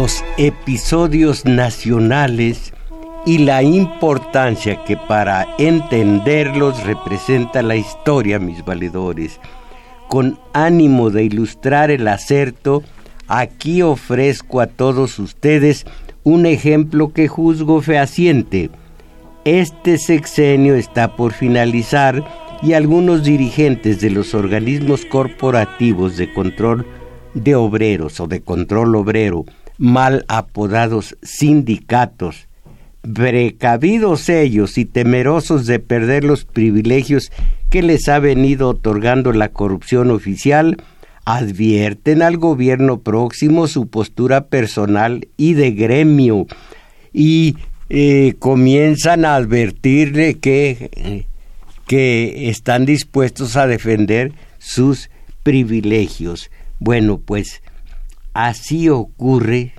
Los episodios nacionales y la importancia que para entenderlos representa la historia, mis valedores. Con ánimo de ilustrar el acerto, aquí ofrezco a todos ustedes un ejemplo que juzgo fehaciente. Este sexenio está por finalizar y algunos dirigentes de los organismos corporativos de control de obreros o de control obrero mal apodados sindicatos, precavidos ellos y temerosos de perder los privilegios que les ha venido otorgando la corrupción oficial, advierten al gobierno próximo su postura personal y de gremio y eh, comienzan a advertirle que, que están dispuestos a defender sus privilegios. Bueno, pues así ocurre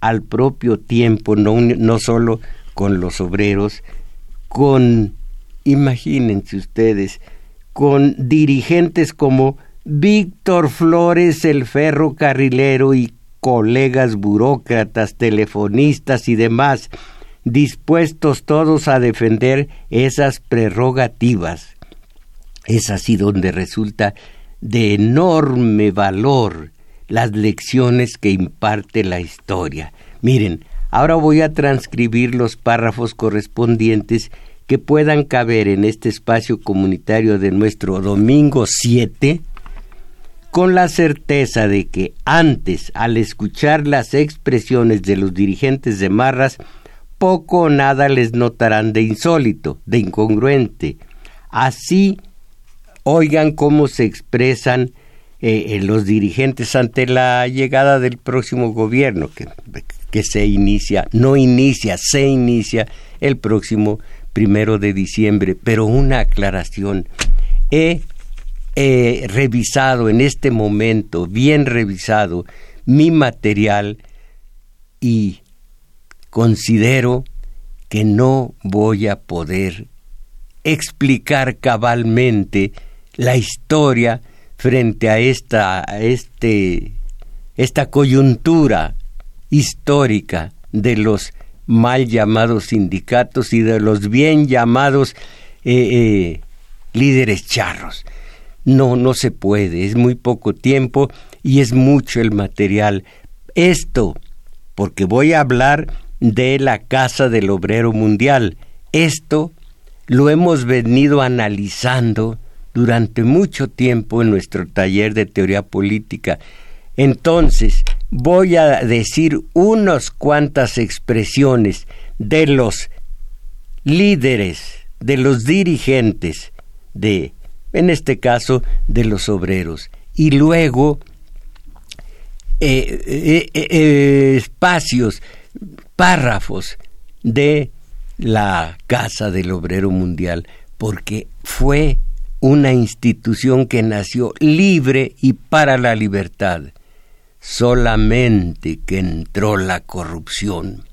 al propio tiempo, no, no solo con los obreros, con, imagínense ustedes, con dirigentes como Víctor Flores, el ferrocarrilero y colegas burócratas, telefonistas y demás, dispuestos todos a defender esas prerrogativas. Es así donde resulta de enorme valor las lecciones que imparte la historia. Miren, ahora voy a transcribir los párrafos correspondientes que puedan caber en este espacio comunitario de nuestro domingo 7, con la certeza de que antes, al escuchar las expresiones de los dirigentes de Marras, poco o nada les notarán de insólito, de incongruente. Así, oigan cómo se expresan eh, eh, los dirigentes ante la llegada del próximo gobierno que, que se inicia, no inicia, se inicia el próximo primero de diciembre. Pero una aclaración. He revisado en este momento, bien revisado, mi material y considero que no voy a poder explicar cabalmente la historia frente a esta, este, esta coyuntura histórica de los mal llamados sindicatos y de los bien llamados eh, eh, líderes charros. No, no se puede, es muy poco tiempo y es mucho el material. Esto, porque voy a hablar de la Casa del Obrero Mundial. Esto lo hemos venido analizando durante mucho tiempo en nuestro taller de teoría política. Entonces, voy a decir unas cuantas expresiones de los líderes, de los dirigentes, de, en este caso, de los obreros. Y luego, eh, eh, eh, espacios, párrafos de la Casa del Obrero Mundial, porque fue una institución que nació libre y para la libertad, solamente que entró la corrupción,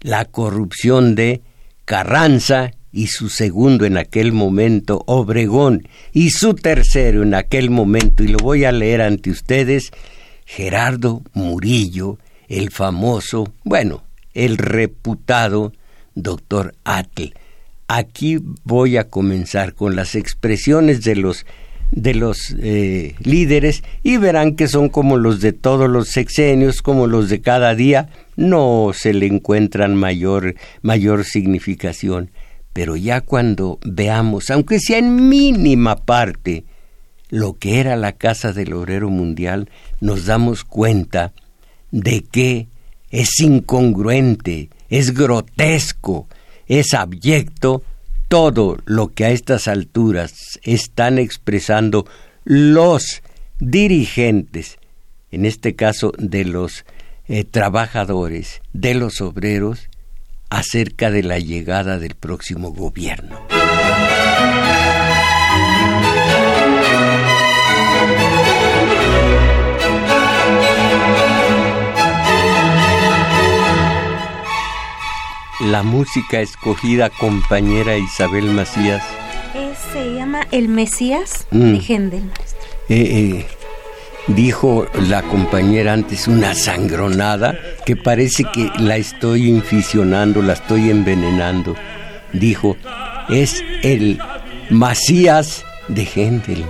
la corrupción de Carranza y su segundo en aquel momento, Obregón, y su tercero en aquel momento, y lo voy a leer ante ustedes, Gerardo Murillo, el famoso, bueno, el reputado doctor Atl Aquí voy a comenzar con las expresiones de los de los eh, líderes y verán que son como los de todos los sexenios, como los de cada día, no se le encuentran mayor, mayor significación. Pero ya cuando veamos, aunque sea en mínima parte, lo que era la Casa del Obrero Mundial, nos damos cuenta de que es incongruente, es grotesco, es abyecto todo lo que a estas alturas están expresando los dirigentes, en este caso de los eh, trabajadores, de los obreros, acerca de la llegada del próximo gobierno. La música escogida, compañera Isabel Macías. se llama El Mesías de mm. Händel. Eh, eh, dijo la compañera antes una sangronada que parece que la estoy inficionando, la estoy envenenando. Dijo, es el Macías de Händel.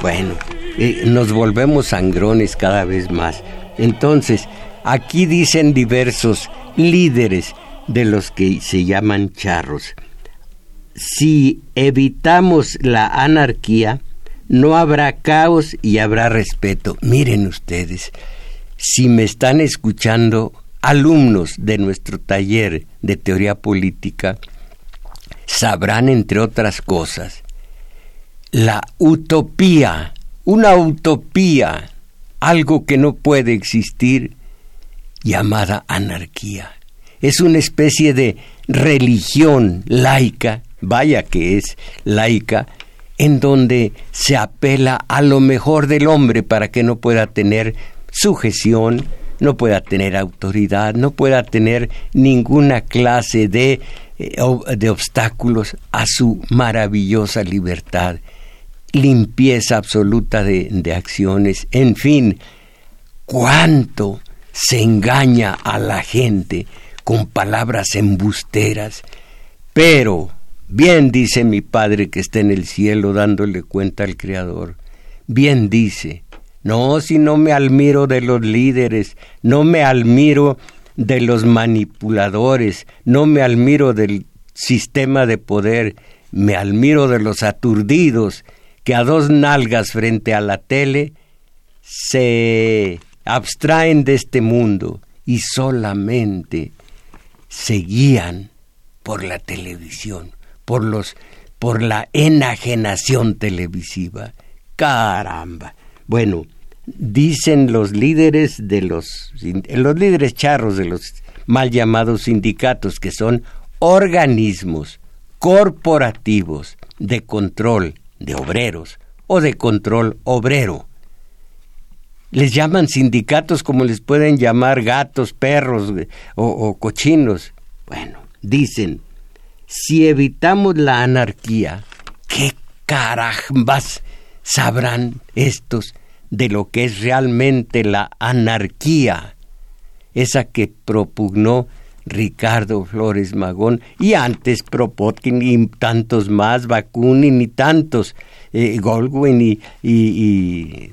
Bueno, eh, nos volvemos sangrones cada vez más. Entonces, aquí dicen diversos líderes de los que se llaman charros. Si evitamos la anarquía, no habrá caos y habrá respeto. Miren ustedes, si me están escuchando alumnos de nuestro taller de teoría política, sabrán, entre otras cosas, la utopía, una utopía, algo que no puede existir, llamada anarquía. Es una especie de religión laica, vaya que es laica, en donde se apela a lo mejor del hombre para que no pueda tener sujeción, no pueda tener autoridad, no pueda tener ninguna clase de, eh, de obstáculos a su maravillosa libertad, limpieza absoluta de, de acciones, en fin, cuánto se engaña a la gente con palabras embusteras, pero Bien dice mi Padre que está en el cielo dándole cuenta al Creador. Bien dice. No, si no me admiro de los líderes, no me admiro de los manipuladores, no me admiro del sistema de poder, me admiro de los aturdidos que a dos nalgas frente a la tele se abstraen de este mundo y solamente se guían por la televisión por los por la enajenación televisiva. Caramba. Bueno, dicen los líderes de los los líderes charros de los mal llamados sindicatos que son organismos corporativos de control de obreros o de control obrero. Les llaman sindicatos como les pueden llamar gatos, perros o, o cochinos. Bueno, dicen si evitamos la anarquía, ¿qué carambas sabrán estos de lo que es realmente la anarquía? Esa que propugnó Ricardo Flores Magón y antes Propotkin y tantos más, Bakunin y tantos, eh, Goldwyn y, y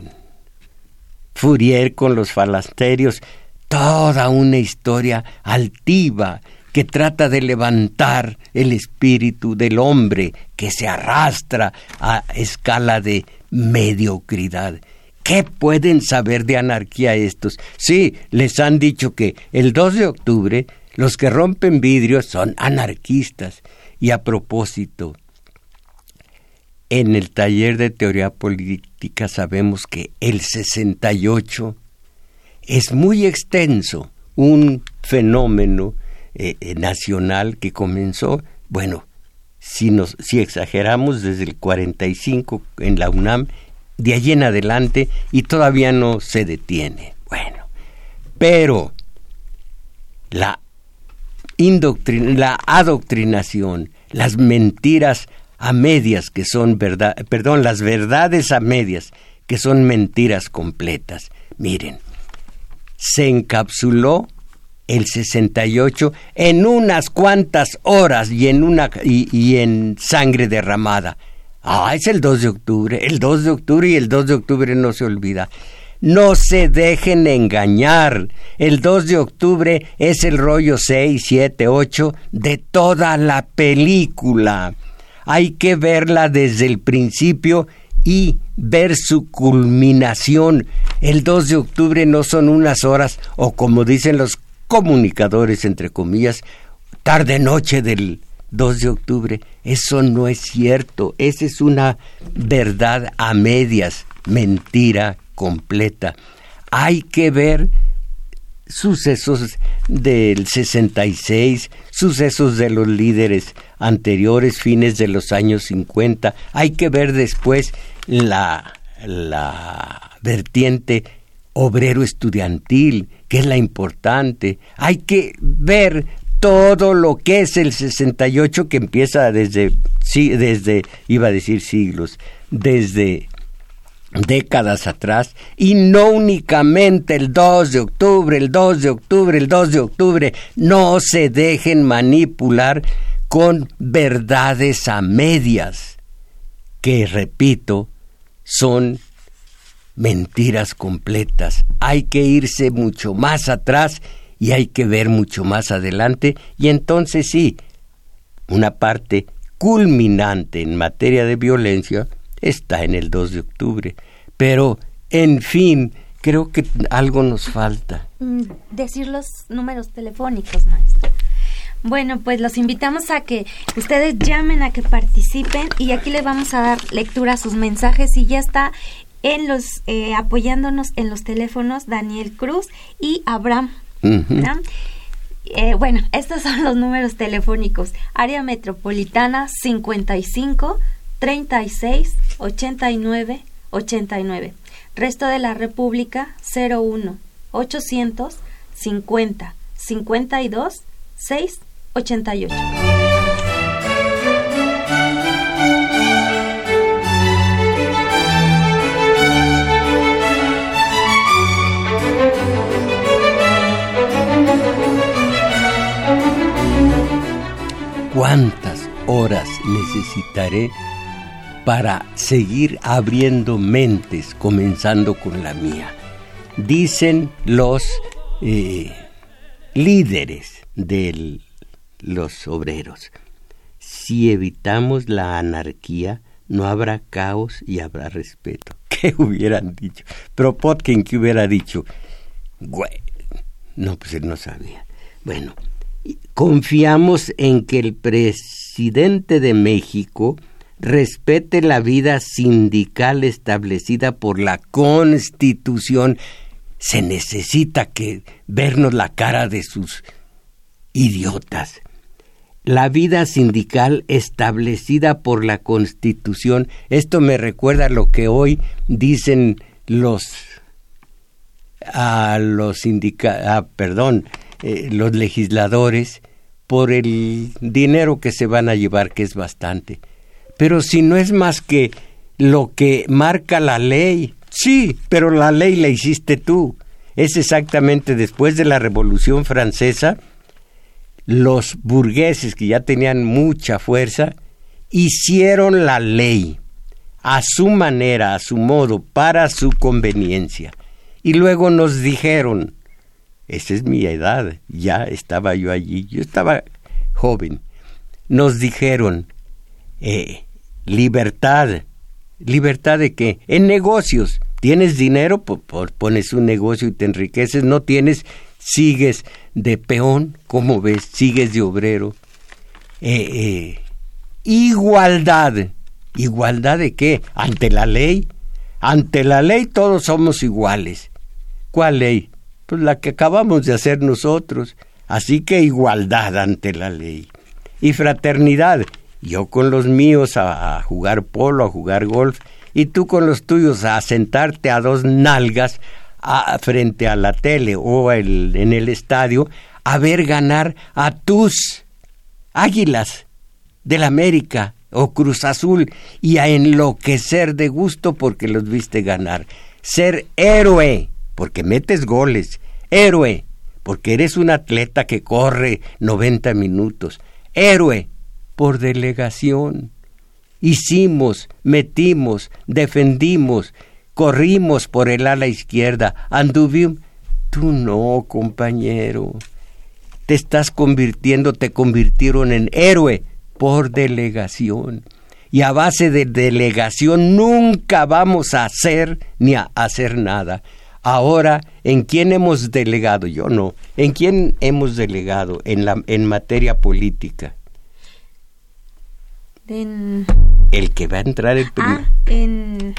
Fourier con los falasterios, toda una historia altiva que trata de levantar el espíritu del hombre que se arrastra a escala de mediocridad. ¿Qué pueden saber de anarquía estos? Sí, les han dicho que el 2 de octubre los que rompen vidrios son anarquistas. Y a propósito, en el taller de teoría sabemos que el 68 es muy extenso, un fenómeno eh, eh, nacional que comenzó, bueno, si, nos, si exageramos desde el 45 en la UNAM, de allí en adelante y todavía no se detiene. Bueno, pero la, la adoctrinación, las mentiras a medias que son verdad, perdón, las verdades a medias que son mentiras completas. Miren, se encapsuló el 68 en unas cuantas horas y en, una, y, en sangre derramada. Ah, es el 2 de octubre, el 2 de octubre y el 2 de octubre no se olvida. No se dejen engañar. El 2 de octubre es el rollo 6, 7, 8 de toda la película. Hay que verla desde el principio y ver su culminación. El 2 de octubre no son unas horas o como dicen los comunicadores, entre comillas, tarde-noche del 2 de octubre. Eso no es cierto. Esa es una verdad a medias, mentira completa. Hay que ver sucesos del 66, sucesos de los líderes anteriores, fines de los años 50. Hay que ver después la, la vertiente obrero estudiantil, que es la importante. Hay que ver todo lo que es el 68 que empieza desde, desde, iba a decir siglos, desde décadas atrás y no únicamente el 2 de octubre, el 2 de octubre, el 2 de octubre, no se dejen manipular con verdades a medias, que repito, son mentiras completas. Hay que irse mucho más atrás y hay que ver mucho más adelante y entonces sí, una parte culminante en materia de violencia está en el 2 de octubre. Pero, en fin, creo que algo nos falta. Mm, decir los números telefónicos, maestro. Bueno, pues los invitamos a que ustedes llamen, a que participen y aquí les vamos a dar lectura a sus mensajes y ya está en los eh, apoyándonos en los teléfonos Daniel Cruz y Abraham. Eh, bueno, estos son los números telefónicos. Área metropolitana 55 36 89 89. Resto de la República 01 800 50 52 6 88. ¿Cuántas horas necesitaré para seguir abriendo mentes, comenzando con la mía. Dicen los eh, líderes de los obreros, si evitamos la anarquía, no habrá caos y habrá respeto. ¿Qué hubieran dicho? Pero Potkin, ¿qué hubiera dicho? no, pues él no sabía. Bueno, confiamos en que el presidente de México respete la vida sindical establecida por la Constitución. Se necesita que vernos la cara de sus idiotas. La vida sindical establecida por la Constitución. Esto me recuerda lo que hoy dicen los a los sindica, perdón, eh, los legisladores por el dinero que se van a llevar, que es bastante. Pero si no es más que lo que marca la ley, sí, pero la ley la hiciste tú. Es exactamente después de la Revolución Francesa, los burgueses que ya tenían mucha fuerza, hicieron la ley a su manera, a su modo, para su conveniencia. Y luego nos dijeron, esa es mi edad, ya estaba yo allí, yo estaba joven, nos dijeron, eh, libertad. ¿Libertad de qué? En negocios. Tienes dinero, pones un negocio y te enriqueces. No tienes, sigues de peón, ¿cómo ves? Sigues de obrero. Eh, eh, igualdad. ¿Igualdad de qué? Ante la ley. Ante la ley todos somos iguales. ¿Cuál ley? Pues la que acabamos de hacer nosotros. Así que igualdad ante la ley. Y fraternidad yo con los míos a, jugar polo, a jugar golf, y tú con los tuyos a sentarte a dos nalgas frente a la tele o en el estadio a ver ganar a tus águilas del América o Cruz Azul y a enloquecer de gusto porque los viste ganar. Ser héroe, porque metes goles. Héroe, porque eres un atleta que corre 90 minutos. Héroe, por delegación. Hicimos, metimos, defendimos, corrimos por el ala izquierda, anduvimos. Tú no, compañero. Te estás convirtiendo, te convirtieron en héroe por delegación. Y a base de delegación nunca vamos a hacer ni a hacer nada. Ahora, ¿en quién hemos delegado? Yo no. ¿En quién hemos delegado en, la, en materia política? El que va a entrar el primero. Ah, en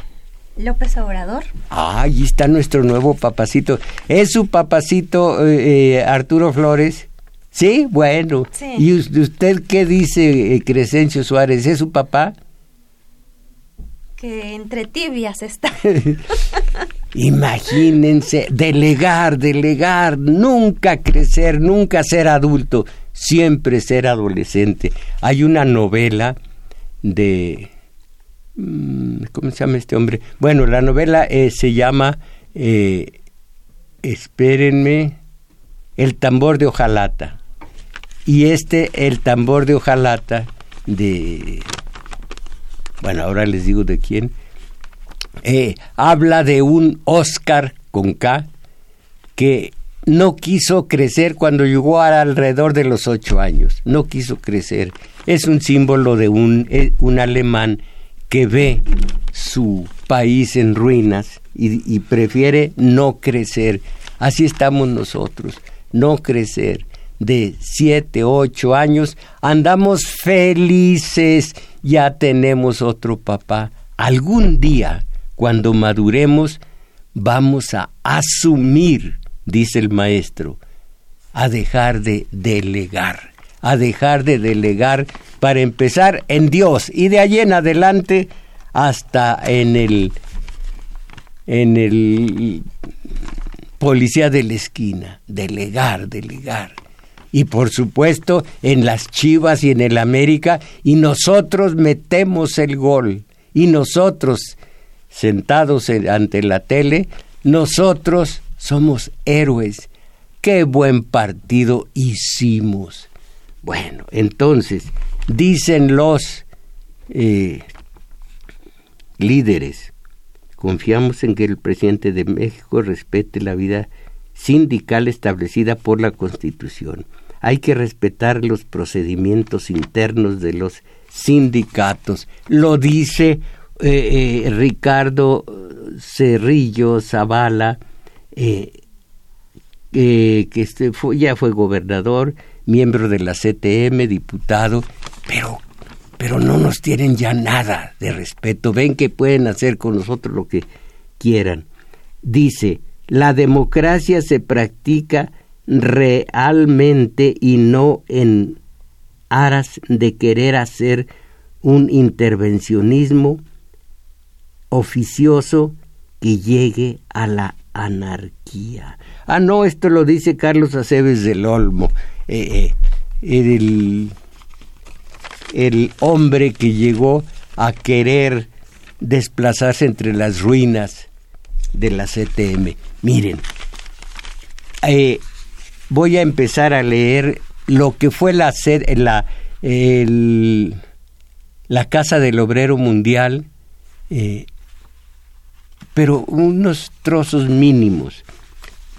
López Obrador. Ah, allí está nuestro nuevo papacito. ¿Es su papacito eh, eh, Arturo Flores? Sí, bueno. ¿Y usted qué dice, eh, Crescencio Suárez? ¿Es su papá? Que entre tibias está. Imagínense, delegar, delegar, nunca crecer, nunca ser adulto, siempre ser adolescente. Hay una novela de... Mm, ¿Cómo se llama este hombre? Bueno, la novela eh, se llama... Eh, espérenme, El tambor de hojalata. Y este, El tambor de hojalata, de... Bueno, ahora les digo de quién. Eh, habla de un Oscar con K que no quiso crecer cuando llegó a alrededor de los ocho años. No quiso crecer es un símbolo de un, eh, un alemán que ve su país en ruinas y, prefiere no crecer. Así estamos nosotros, no crecer. De siete, ocho años, andamos felices, ya tenemos otro papá. Algún día, cuando maduremos, vamos a asumir, dice el maestro, a dejar de delegar a dejar de delegar para empezar en Dios y de allí en adelante hasta en el en el policía de la esquina, delegar, delegar. Y por supuesto en las Chivas y en el América y nosotros metemos el gol y nosotros sentados ante la tele, nosotros somos héroes. Qué buen partido hicimos. Bueno, entonces, dicen los eh, líderes, confiamos en que el presidente de México respete la vida sindical establecida por la Constitución. Hay que respetar los procedimientos internos de los sindicatos. Lo dice eh, eh, Ricardo Cerrillo Zavala, que este ya fue gobernador miembro de la CTM, diputado, pero pero no nos tienen ya nada de respeto. Ven que pueden hacer con nosotros lo que quieran. Dice, la democracia se practica realmente y no en aras de querer hacer un intervencionismo oficioso que llegue a la anarquía. Ah, no, esto lo dice Carlos Aceves del Olmo. Eh, eh, el, hombre que llegó a querer desplazarse entre las ruinas de la CTM. Miren, eh, voy a empezar a leer lo que fue la, la, la Casa del Obrero Mundial, pero unos trozos mínimos.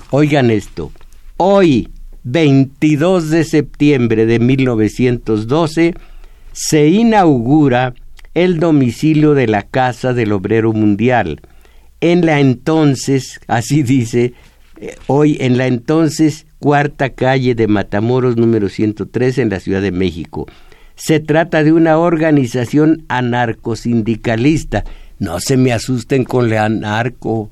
Oigan esto, hoy 22 de septiembre de 1912 se inaugura el domicilio de la Casa del Obrero Mundial. En la entonces, así dice, eh, hoy en la entonces cuarta calle de Matamoros número 103 en la Ciudad de México. Se trata de una organización anarcosindicalista. No se me asusten con la anarco.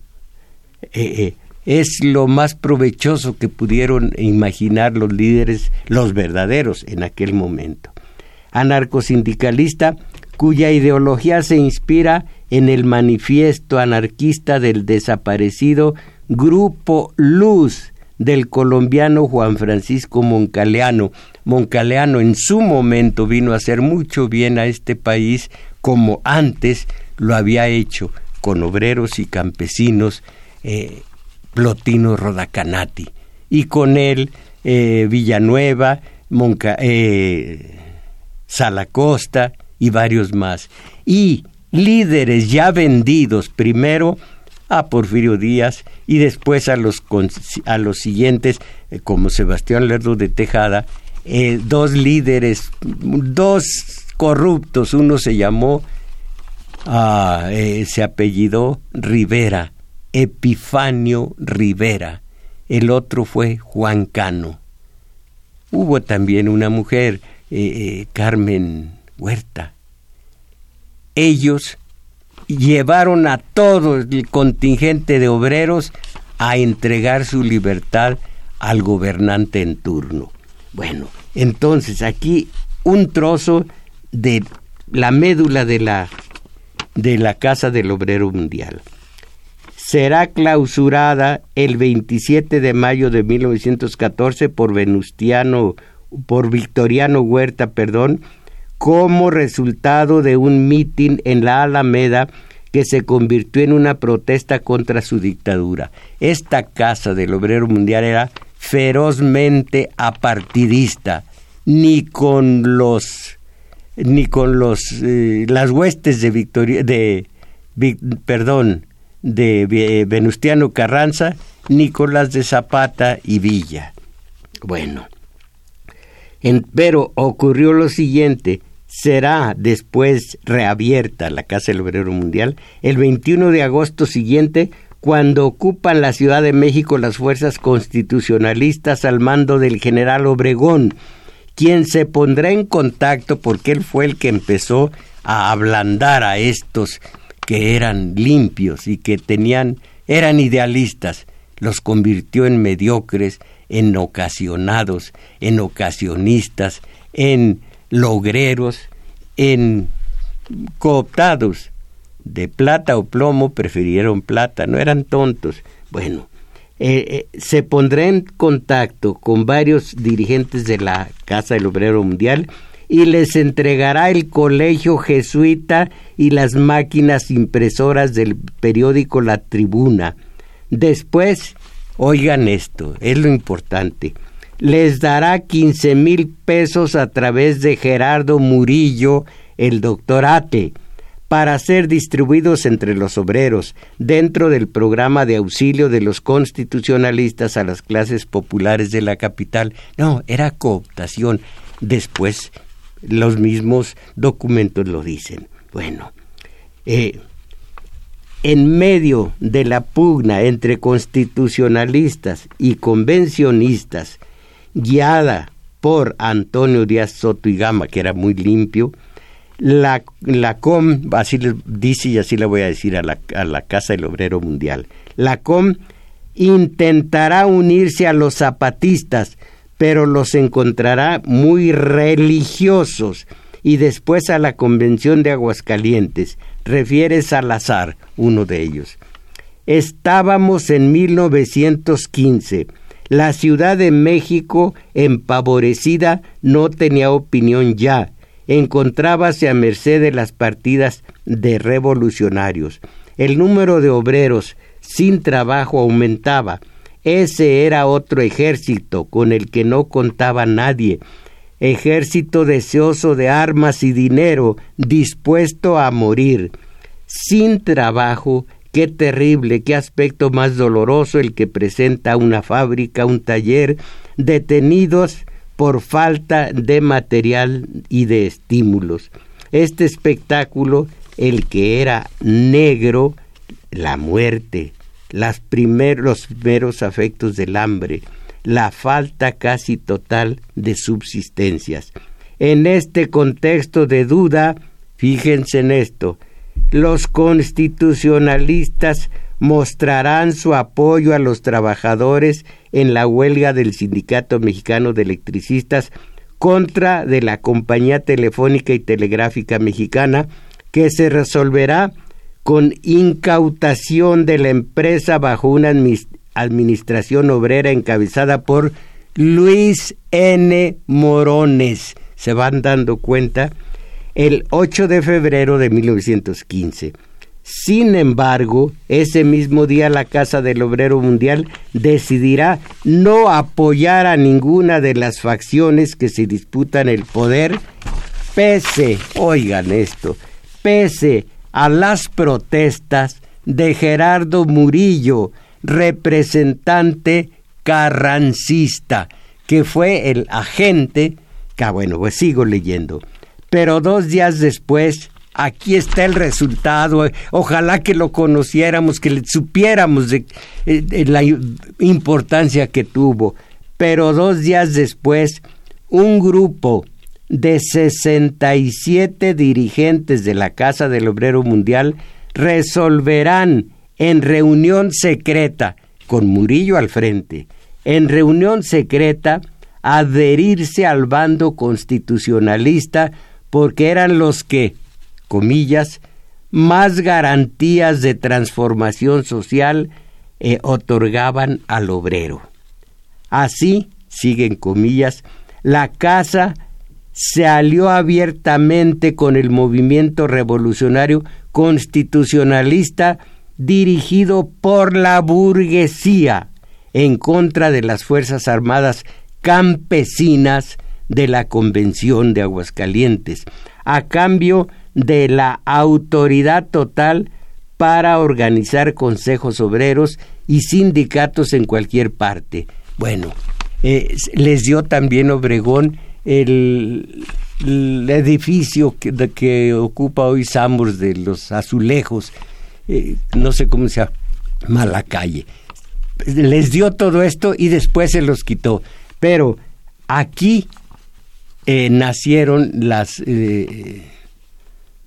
Eh, eh, es lo más provechoso que pudieron imaginar los líderes, los verdaderos en aquel momento. Anarcosindicalista cuya ideología se inspira en el manifiesto anarquista del desaparecido Grupo Luz del colombiano Juan Francisco Moncaleano. Moncaleano en su momento vino a hacer mucho bien a este país como antes lo había hecho con obreros y campesinos eh, Plotino Rodacanati. Y con él eh, Villanueva, Monca, eh, Salacosta y varios más. Y líderes ya vendidos primero a Porfirio Díaz y después a los, a los siguientes, eh, como Sebastián Lerdo de Tejada, dos líderes, dos corruptos, uno se llamó, ah, se apellidó Rivera, Epifanio Rivera, el otro fue Juan Cano. Hubo también una mujer, eh, eh, Carmen Huerta, ellos llevaron a todo el contingente de obreros a entregar su libertad al gobernante en turno. Bueno, entonces aquí un trozo de la médula de la, de la Casa del Obrero Mundial. Será clausurada el 27 de mayo de 1914 por Venustiano, por Victoriano Huerta, perdón, como resultado de un mitin en la Alameda que se convirtió en una protesta contra su dictadura. Esta casa del obrero mundial era ferozmente apartidista, ni con los ni con los eh, las huestes de Victoria de perdón de Venustiano Carranza ni con las de Zapata y Villa. Bueno, pero ocurrió lo siguiente, será después reabierta la Casa del Obrero Mundial el 21 de agosto siguiente cuando ocupan la Ciudad de México las fuerzas constitucionalistas al mando del general Obregón, quien se pondrá en contacto porque él fue el que empezó a ablandar a estos que eran limpios y que tenían eran idealistas, los convirtió en mediocres, en ocasionados, en ocasionistas, en logreros, en cooptados de plata o plomo, prefirieron plata, no eran tontos. Bueno, eh, eh, se pondrá en contacto con varios dirigentes de la Casa del Obrero Mundial y les entregará el colegio jesuita y las máquinas impresoras del periódico La Tribuna. Después, oigan esto, es lo importante, les dará 15 mil pesos a través de Gerardo Murillo, el doctor Ate, para ser distribuidos entre los obreros dentro del programa de auxilio de los constitucionalistas a las clases populares de la capital. No, era cooptación. Después los mismos documentos lo dicen. Bueno, eh, en medio de la pugna entre constitucionalistas y convencionistas, guiada por Antonio Díaz Soto y Gama, que era muy limpio, la, la COM, así le dice y así le voy a decir a la, a la Casa del Obrero Mundial, la COM intentará unirse a los zapatistas, pero los encontrará muy religiosos y después a la Convención de Aguascalientes, refiere Salazar, uno de ellos. Estábamos en 1915 la Ciudad de México, empavorecida, no tenía opinión ya, encontrábase a merced de las partidas de revolucionarios. El número de obreros sin trabajo aumentaba. Ese era otro ejército con el que no contaba nadie, ejército deseoso de armas y dinero, dispuesto a morir. Sin trabajo, Qué terrible, qué aspecto más doloroso el que presenta una fábrica, un taller, detenidos por falta de material y de estímulos. Este espectáculo, el que era negro, la muerte, las los primeros afectos del hambre, la falta casi total de subsistencias. En este contexto de duda, fíjense en esto, los constitucionalistas mostrarán su apoyo a los trabajadores en la huelga del Sindicato Mexicano de Electricistas contra de la Compañía Telefónica y Telegráfica Mexicana, que se resolverá con incautación de la empresa bajo una administración obrera encabezada por Luis N. Morones. Se van dando cuenta el 8 de febrero de 1915. Sin embargo, ese mismo día la Casa del Obrero Mundial decidirá no apoyar a ninguna de las facciones que se disputan el poder, pese, oigan esto, pese a las protestas de Gerardo Murillo, representante carrancista, que fue el agente, que ah, bueno, pues sigo leyendo, pero dos días después, aquí está el resultado. Ojalá que lo conociéramos, que le supiéramos de, eh, la importancia que tuvo. Pero dos días después, un grupo de 67 dirigentes de la Casa del Obrero Mundial resolverán en reunión secreta, con Murillo al frente, en reunión secreta, adherirse al bando constitucionalista porque eran los que, comillas, más garantías de transformación social eh, otorgaban al obrero. Así, siguen comillas, la casa se alió abiertamente con el movimiento revolucionario constitucionalista dirigido por la burguesía en contra de las Fuerzas Armadas campesinas de la Convención de Aguascalientes, a cambio de la autoridad total para organizar consejos obreros y sindicatos en cualquier parte. Bueno, eh, les dio también Obregón el, edificio que, que, ocupa hoy Sambors de los azulejos, eh, no sé cómo se llama la calle. Les dio todo esto y después se los quitó. Pero aquí eh, nacieron las,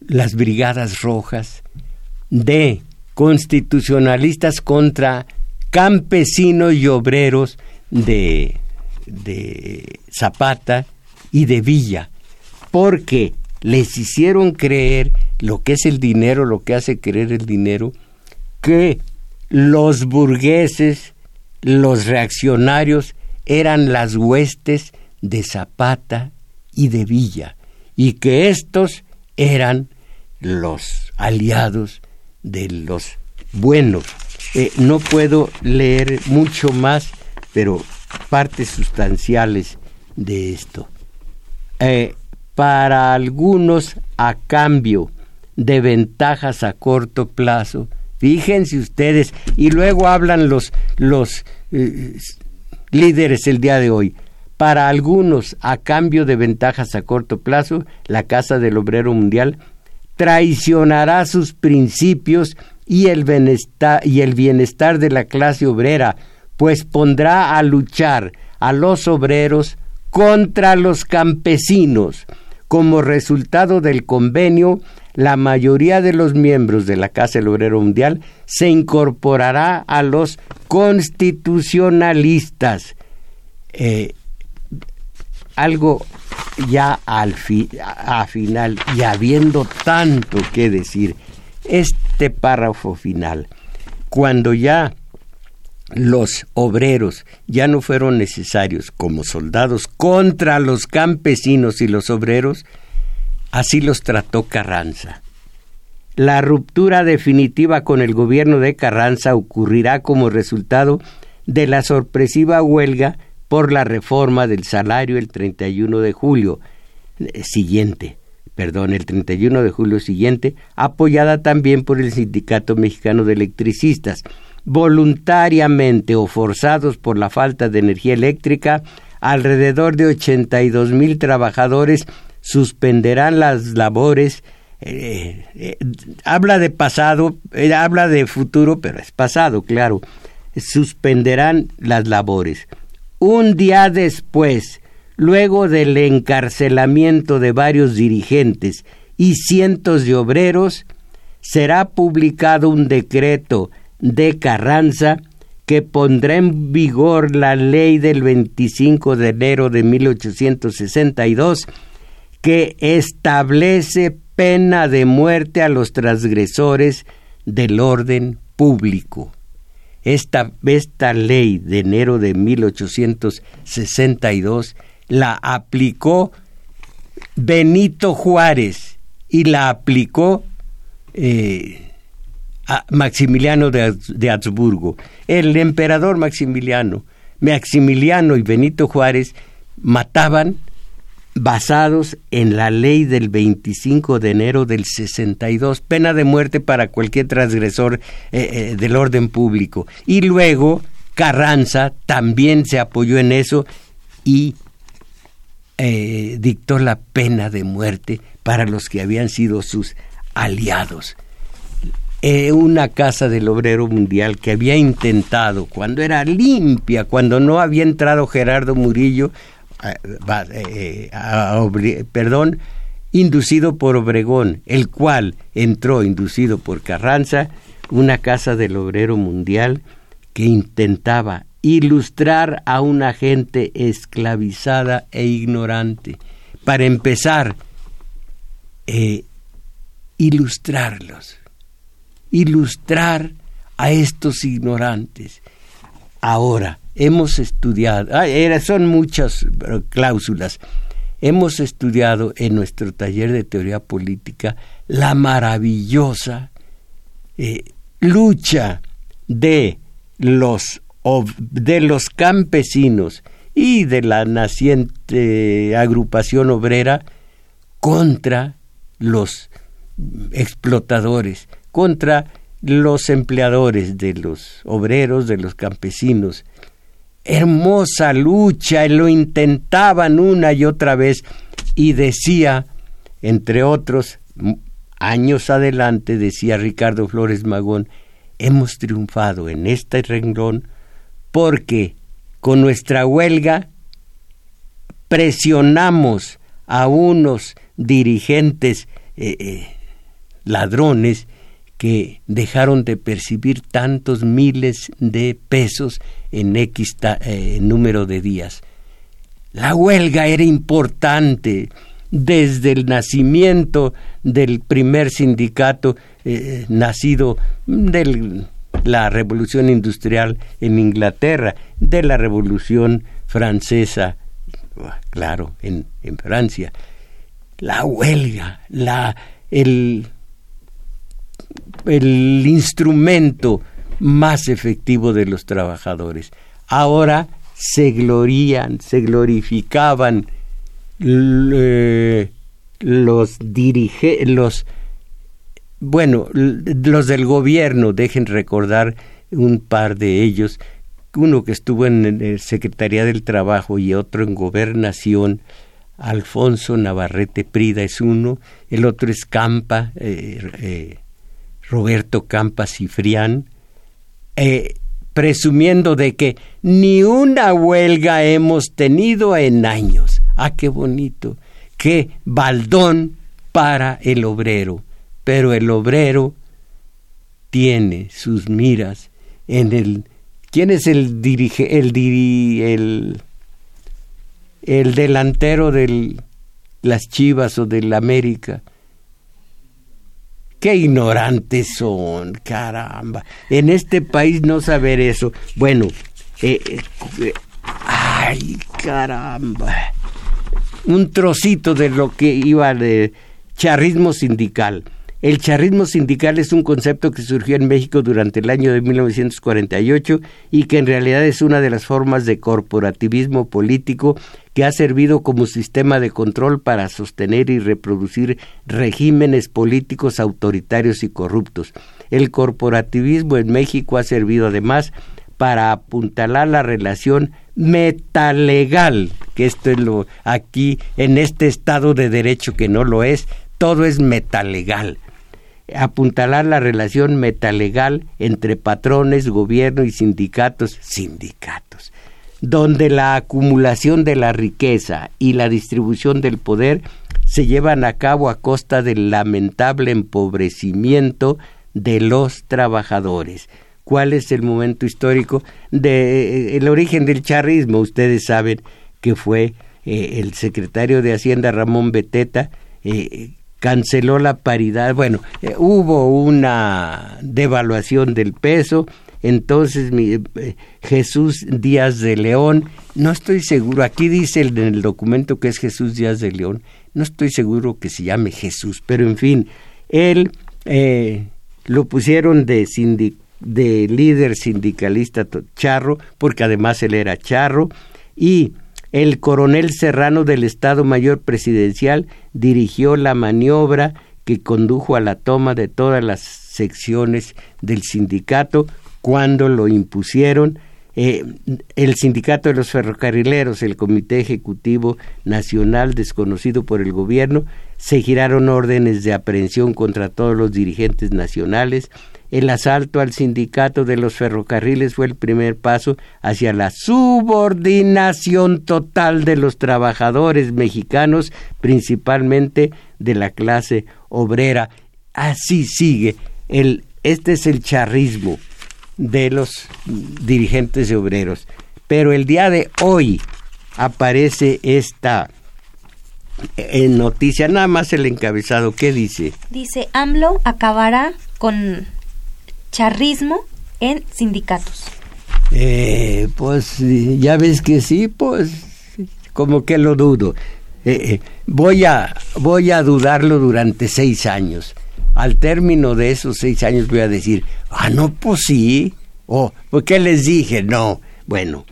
las brigadas rojas de constitucionalistas contra campesinos y obreros de, de Zapata y de Villa, porque les hicieron creer lo que es el dinero, lo que hace creer el dinero, que los burgueses, los reaccionarios, eran las huestes de Zapata y de Villa, y que estos eran los aliados de los buenos. Eh, no puedo leer mucho más, pero partes sustanciales de esto. Eh, para algunos, a cambio de ventajas a corto plazo, fíjense ustedes, y luego hablan los, los eh, líderes el día de hoy, para algunos, a cambio de ventajas a corto plazo, la Casa del Obrero Mundial traicionará sus principios y el bienestar, y el bienestar de la clase obrera, pues pondrá a luchar a los obreros contra los campesinos. Como resultado del convenio, la mayoría de los miembros de la Casa del Obrero Mundial se incorporará a los constitucionalistas. Eh, algo ya al a final y habiendo tanto que decir, este párrafo final, cuando ya los obreros ya no fueron necesarios como soldados contra los campesinos y los obreros, así los trató Carranza. La ruptura definitiva con el gobierno de Carranza ocurrirá como resultado de la sorpresiva huelga por la reforma del salario el 31 de julio eh, siguiente, perdón, el 31 de julio siguiente, apoyada también por el Sindicato Mexicano de Electricistas. Voluntariamente o forzados por la falta de energía eléctrica, alrededor de 82 mil trabajadores suspenderán las labores. Eh, eh, habla de pasado, habla de futuro, pero es pasado, claro. Suspenderán las labores. Un día después, luego del encarcelamiento de varios dirigentes y cientos de obreros, será publicado un decreto de Carranza que pondrá en vigor la ley del 25 de enero de 1862 que establece pena de muerte a los transgresores del orden público. Esta, esta ley de enero de 1862 la aplicó Benito Juárez y la aplicó eh, Maximiliano de, de Habsburgo. El emperador Maximiliano, Maximiliano y Benito Juárez mataban basados en la ley del 25 de enero del 62, pena de muerte para cualquier transgresor eh, eh, del orden público. Y luego Carranza también se apoyó en eso y eh, dictó la pena de muerte para los que habían sido sus aliados. Una casa del obrero mundial que había intentado, cuando era limpia, cuando no había entrado Gerardo Murillo, perdón, inducido por Obregón, el cual entró inducido por Carranza, una casa del obrero mundial que intentaba ilustrar a una gente esclavizada e ignorante. Para empezar, eh, ilustrarlos, ilustrar a estos ignorantes. Ahora, hemos estudiado, son muchas cláusulas, hemos estudiado en nuestro taller de teoría política la maravillosa eh, lucha de los, de los campesinos y de la naciente agrupación obrera contra los explotadores, contra los empleadores de los obreros, de los campesinos. Hermosa lucha, lo intentaban una y otra vez y decía, entre otros, años adelante, decía Ricardo Flores Magón, hemos triunfado en este renglón porque con nuestra huelga presionamos a unos dirigentes eh, eh, ladrones que dejaron de percibir tantos miles de pesos en X eh, número de días. La huelga era importante desde el nacimiento del primer sindicato eh, nacido de la revolución industrial en Inglaterra, de la revolución francesa, claro, en, en Francia. La huelga, la, el, el instrumento más efectivo de los trabajadores. Ahora se glorían, se glorificaban los dirige, los bueno, los del gobierno, dejen recordar un par de ellos, uno que estuvo en Secretaría del Trabajo y otro en Gobernación, Alfonso Navarrete Prida es uno, el otro es Campa, eh, eh, Roberto Campa Cifrián, eh, presumiendo de que ni una huelga hemos tenido en años. Ah, qué bonito, qué baldón para el obrero. Pero el obrero tiene sus miras en el ¿Quién es el dirige el el el delantero de las Chivas o del América? Qué ignorantes son, caramba. En este país no saber eso. Bueno, eh, eh, ay, caramba un trocito de lo que iba de charrismo sindical. El charrismo sindical es un concepto que surgió en México durante el año de 1948 y que en realidad es una de las formas de corporativismo político que ha servido como sistema de control para sostener y reproducir regímenes políticos autoritarios y corruptos. El corporativismo en México ha servido además para apuntalar la relación metalegal, que esto es lo aquí en este estado de derecho que no lo es, todo es metalegal. Apuntalar la relación metalegal entre patrones, gobierno y sindicatos, sindicatos, donde la acumulación de la riqueza y la distribución del poder se llevan a cabo a costa del lamentable empobrecimiento de los trabajadores cuál es el momento histórico de eh, el origen del charrismo. Ustedes saben que fue eh, el secretario de Hacienda Ramón Beteta eh, canceló la paridad. Bueno, hubo una devaluación del peso. Entonces mi, Jesús Díaz de León, no estoy seguro, aquí dice en el documento que es Jesús Díaz de León, no estoy seguro que se llame Jesús, pero en fin, él lo pusieron de de líder sindicalista charro, porque además él era charro, y el coronel Serrano del Estado Mayor Presidencial dirigió la maniobra que condujo a la toma de todas las secciones del sindicato cuando lo impusieron eh, el sindicato de los ferrocarrileros, el Comité Ejecutivo Nacional desconocido por el gobierno, se giraron órdenes de aprehensión contra todos los dirigentes nacionales, el asalto al sindicato de los ferrocarriles fue el primer paso hacia la subordinación total de los trabajadores mexicanos, principalmente de la clase obrera. Así sigue. Este es el charrismo de los dirigentes obreros. Pero el día de hoy aparece esta eh, noticia, nada más el encabezado. ¿Qué dice? Dice, AMLO acabará con charrismo en sindicatos. Eh, pues ya ves que sí, pues como que lo dudo. Eh, eh, voy, a, voy a dudarlo durante seis años. Al término de esos seis años voy a decir, ah, no, pues sí. Oh, ¿por qué les dije? No. Bueno,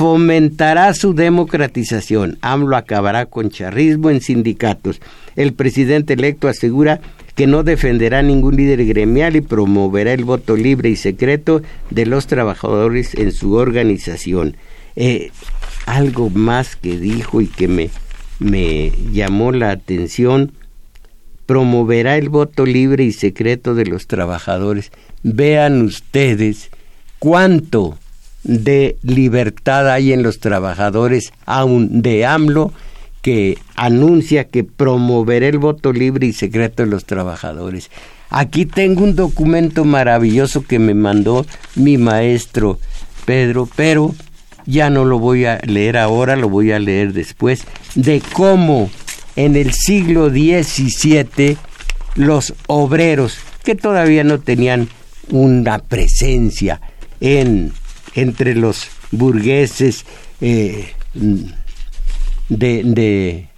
fomentará su democratización. AMLO acabará con charrismo en sindicatos. El presidente electo asegura que no defenderá ningún líder gremial y promoverá el voto libre y secreto de los trabajadores en su organización. Eh, algo más que dijo y que me, me llamó la atención, promoverá el voto libre y secreto de los trabajadores. Vean ustedes cuánto de libertad hay en los trabajadores, aún de AMLO, que anuncia que promoverá el voto libre y secreto de los trabajadores. Aquí tengo un documento maravilloso que me mandó mi maestro Pedro, pero ya no lo voy a leer ahora, lo voy a leer después, de cómo en el siglo XVII los obreros, que todavía no tenían una presencia en, entre los burgueses, eh, de,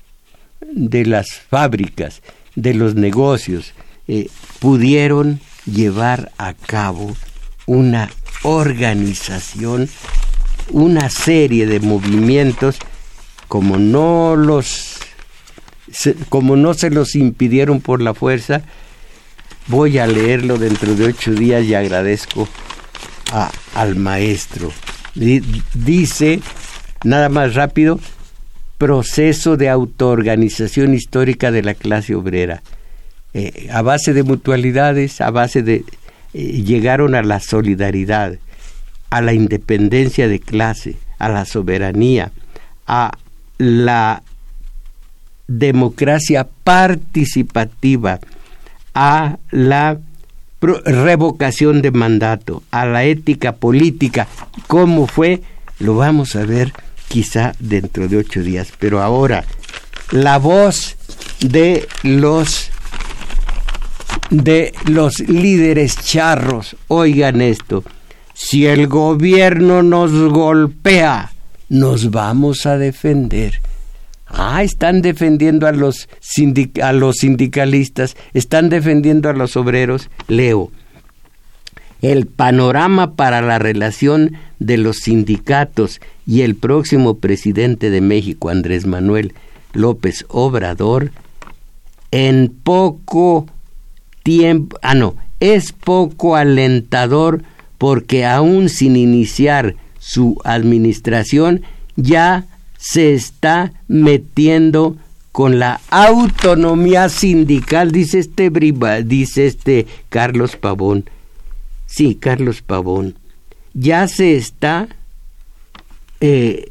de, las fábricas, de los negocios, eh, pudieron llevar a cabo una organización, una serie de movimientos, como no los como no se los impidieron por la fuerza, voy a leerlo dentro de ocho días y agradezco al maestro. Dice, nada más rápido, proceso de autoorganización histórica de la clase obrera. Eh, a base de mutualidades, a base de... Eh, llegaron a la solidaridad, a la independencia de clase, a la soberanía, a la democracia participativa, a la revocación de mandato, a la ética política. ¿Cómo fue? Lo vamos a ver quizá dentro de ocho días. Pero ahora, la voz de los de los líderes charros, oigan esto, si el gobierno nos golpea, nos vamos a defender. Ah, están defendiendo a los, a los sindicalistas, están defendiendo a los obreros. Leo, el panorama para la relación de los sindicatos y el próximo presidente de México, Andrés Manuel López Obrador, en poco tiempo, ah no, es poco alentador porque aún sin iniciar su administración ya se está metiendo con la autonomía sindical, dice este dice este Carlos Pavón. Sí, Carlos Pavón. Ya se está eh,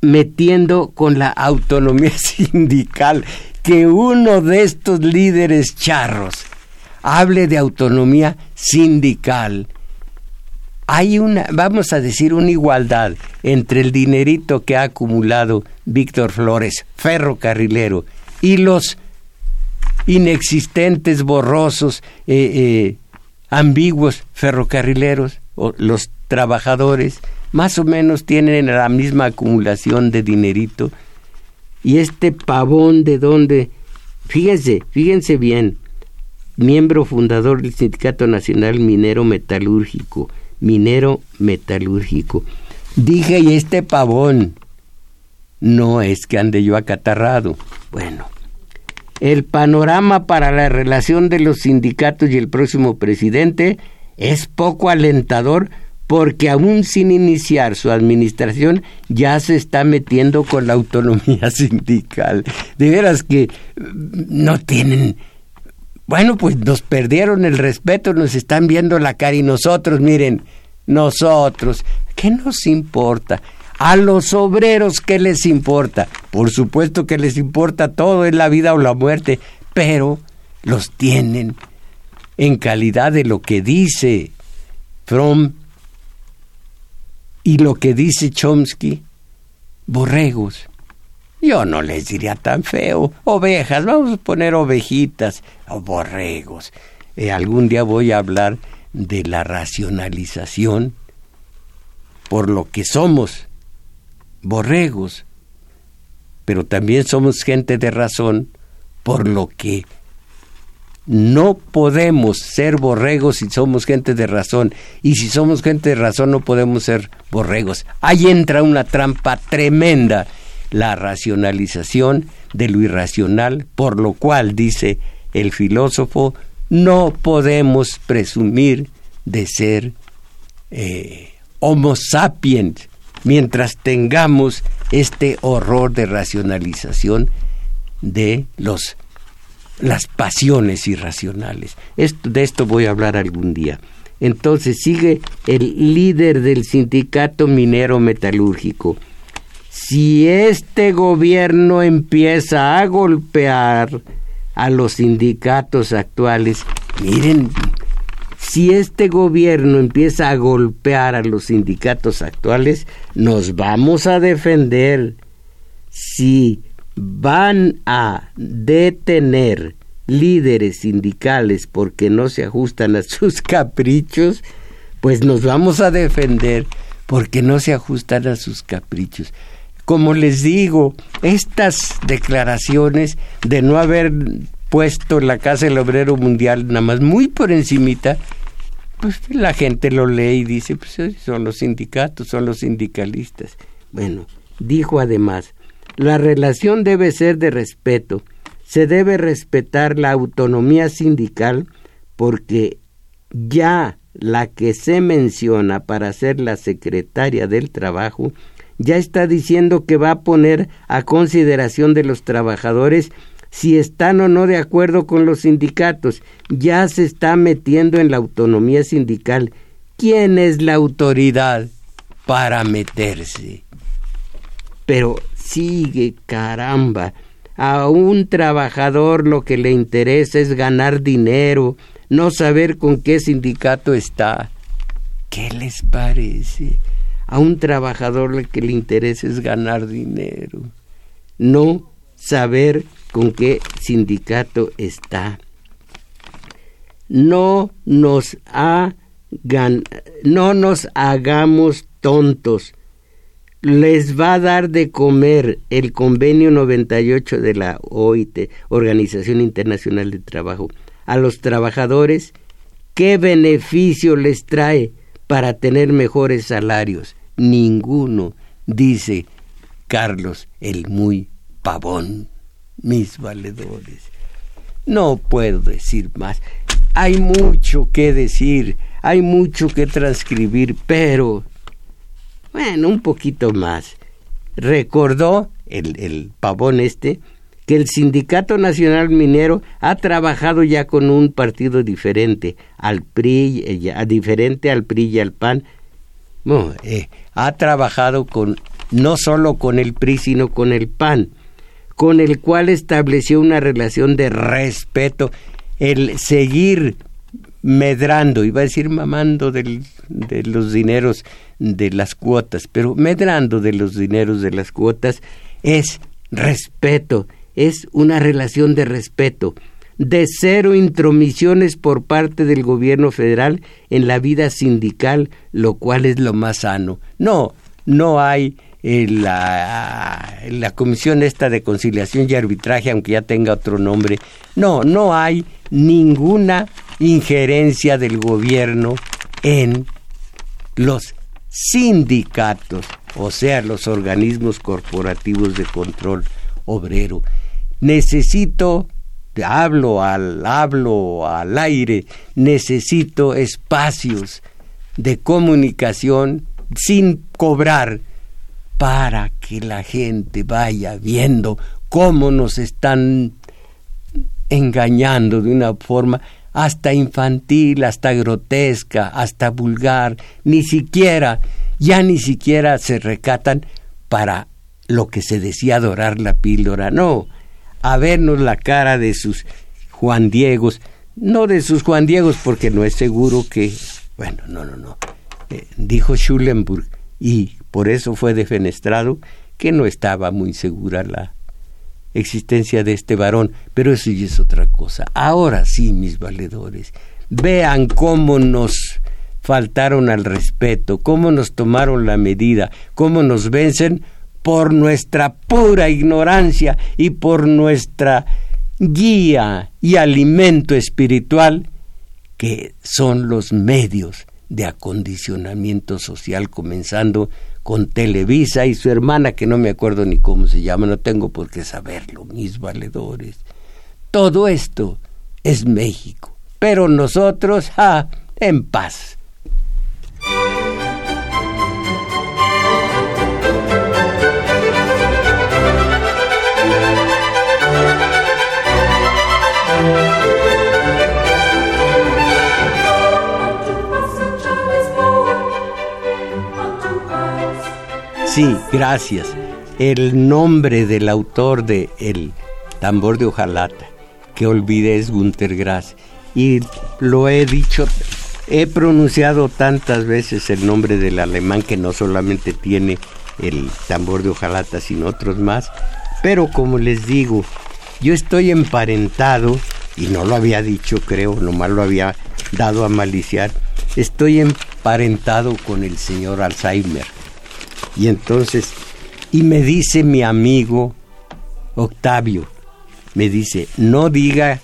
metiendo con la autonomía sindical. Que uno de estos líderes charros hable de autonomía sindical. Hay una, vamos a decir, una igualdad entre el dinerito que ha acumulado Víctor Flores, ferrocarrilero, y los inexistentes, borrosos, eh, eh, ambiguos ferrocarrileros, o los trabajadores, más o menos tienen la misma acumulación de dinerito. Y este pavón de donde, fíjense, fíjense bien, miembro fundador del Sindicato Nacional Minero Metalúrgico, minero metalúrgico. Dije, y este pavón, no es que ande yo acatarrado. Bueno, el panorama para la relación de los sindicatos y el próximo presidente es poco alentador porque aún sin iniciar su administración ya se está metiendo con la autonomía sindical. De veras que mm, no tienen Bueno, pues nos perdieron el respeto, nos están viendo la cara y nosotros, miren, nosotros, ¿qué nos importa? A los obreros, ¿qué les importa? Por supuesto que les importa todo en la vida o la muerte, pero los tienen en calidad de lo que dice Fromm y lo que dice Chomsky, borregos. Yo no les diría tan feo. Ovejas, vamos a poner ovejitas o borregos. Eh, algún día voy a hablar de la racionalización por lo que somos borregos, pero también somos gente de razón por lo que no podemos ser borregos si somos gente de razón. Y si somos gente de razón no podemos ser borregos. Ahí entra una trampa tremenda la racionalización de lo irracional, por lo cual, dice el filósofo, no podemos presumir de ser eh, homo sapiens mientras tengamos este horror de racionalización de los las pasiones irracionales. de esto voy a hablar algún día. Entonces sigue el líder del sindicato minero metalúrgico, si este gobierno empieza a golpear a los sindicatos actuales, miren, si este gobierno empieza a golpear a los sindicatos actuales, nos vamos a defender. Si van a detener líderes sindicales porque no se ajustan a sus caprichos, pues nos vamos a defender porque no se ajustan a sus caprichos como les digo, estas declaraciones de no haber puesto la Casa del Obrero Mundial nada más muy por encimita, pues la gente lo lee y dice, pues son los sindicatos, son los sindicalistas. Bueno, dijo además, la relación debe ser de respeto, se debe respetar la autonomía sindical porque ya la que se menciona para ser la secretaria del trabajo ya está diciendo que va a poner a consideración de los trabajadores si están o no de acuerdo con los sindicatos. Ya se está metiendo en la autonomía sindical. ¿Quién es la autoridad para meterse? Pero sigue, caramba. A un trabajador lo que le interesa es ganar dinero, no saber con qué sindicato está. ¿Qué les parece? A un trabajador lo que le interesa es ganar dinero, no saber con qué sindicato está. No nos, no nos hagamos tontos. Les va a dar de comer el convenio 98 de la OIT, Organización Internacional de Trabajo, a los trabajadores. ¿Qué beneficio les trae para tener mejores salarios? ninguno, dice Carlos el muy pavón, mis valedores. No puedo decir más. Hay mucho que decir, hay mucho que transcribir, pero, bueno, un poquito más. Recordó el, el pavón este que el Sindicato Nacional Minero ha trabajado ya con un partido diferente al PRI, eh, diferente al PRI y al PAN, eh, ha trabajado con no solo con el PRI, sino con el PAN, con el cual estableció una relación de respeto, el seguir medrando, iba a decir mamando de los dineros de las cuotas, pero medrando de los dineros de las cuotas es respeto, es una relación de respeto de cero intromisiones por parte del gobierno federal en la vida sindical, lo cual es lo más sano. No, no hay eh, la, la comisión esta de conciliación y arbitraje, aunque ya tenga otro nombre. No, no hay ninguna injerencia del gobierno en los sindicatos, o sea, los organismos corporativos de control obrero. Necesito hablo al hablo al aire, necesito espacios de comunicación sin cobrar para que la gente vaya viendo cómo nos están engañando de una forma hasta infantil, hasta grotesca, hasta vulgar, ni siquiera, ya ni siquiera se recatan para lo que se decía adorar la píldora, no, a vernos la cara de sus Juan Diegos, no de sus Juan Diegos porque no es seguro que, bueno, no, no, no, eh, dijo Schulenburg y por eso fue defenestrado que no estaba muy segura la existencia de este varón, pero eso ya es otra cosa. Ahora sí, mis valedores, vean cómo nos faltaron al respeto, cómo nos tomaron la medida, cómo nos vencen por nuestra pura ignorancia y por nuestra guía y alimento espiritual, que son los medios de acondicionamiento social, comenzando con Televisa y su hermana, que no me acuerdo ni cómo se llama, no tengo por qué saberlo, mis valedores. Todo esto es México, pero nosotros, ah, en paz. Sí, gracias. El nombre del autor de El tambor de hojalata, que olvidé es Gunter Grass. Y lo he dicho, he pronunciado tantas veces el nombre del alemán que no solamente tiene el tambor de hojalata, sino otros más. Pero como les digo, yo estoy emparentado, y no lo había dicho creo, nomás lo había dado a maliciar, estoy emparentado con el señor Alzheimer y entonces, y me dice mi amigo Octavio, me dice, no diga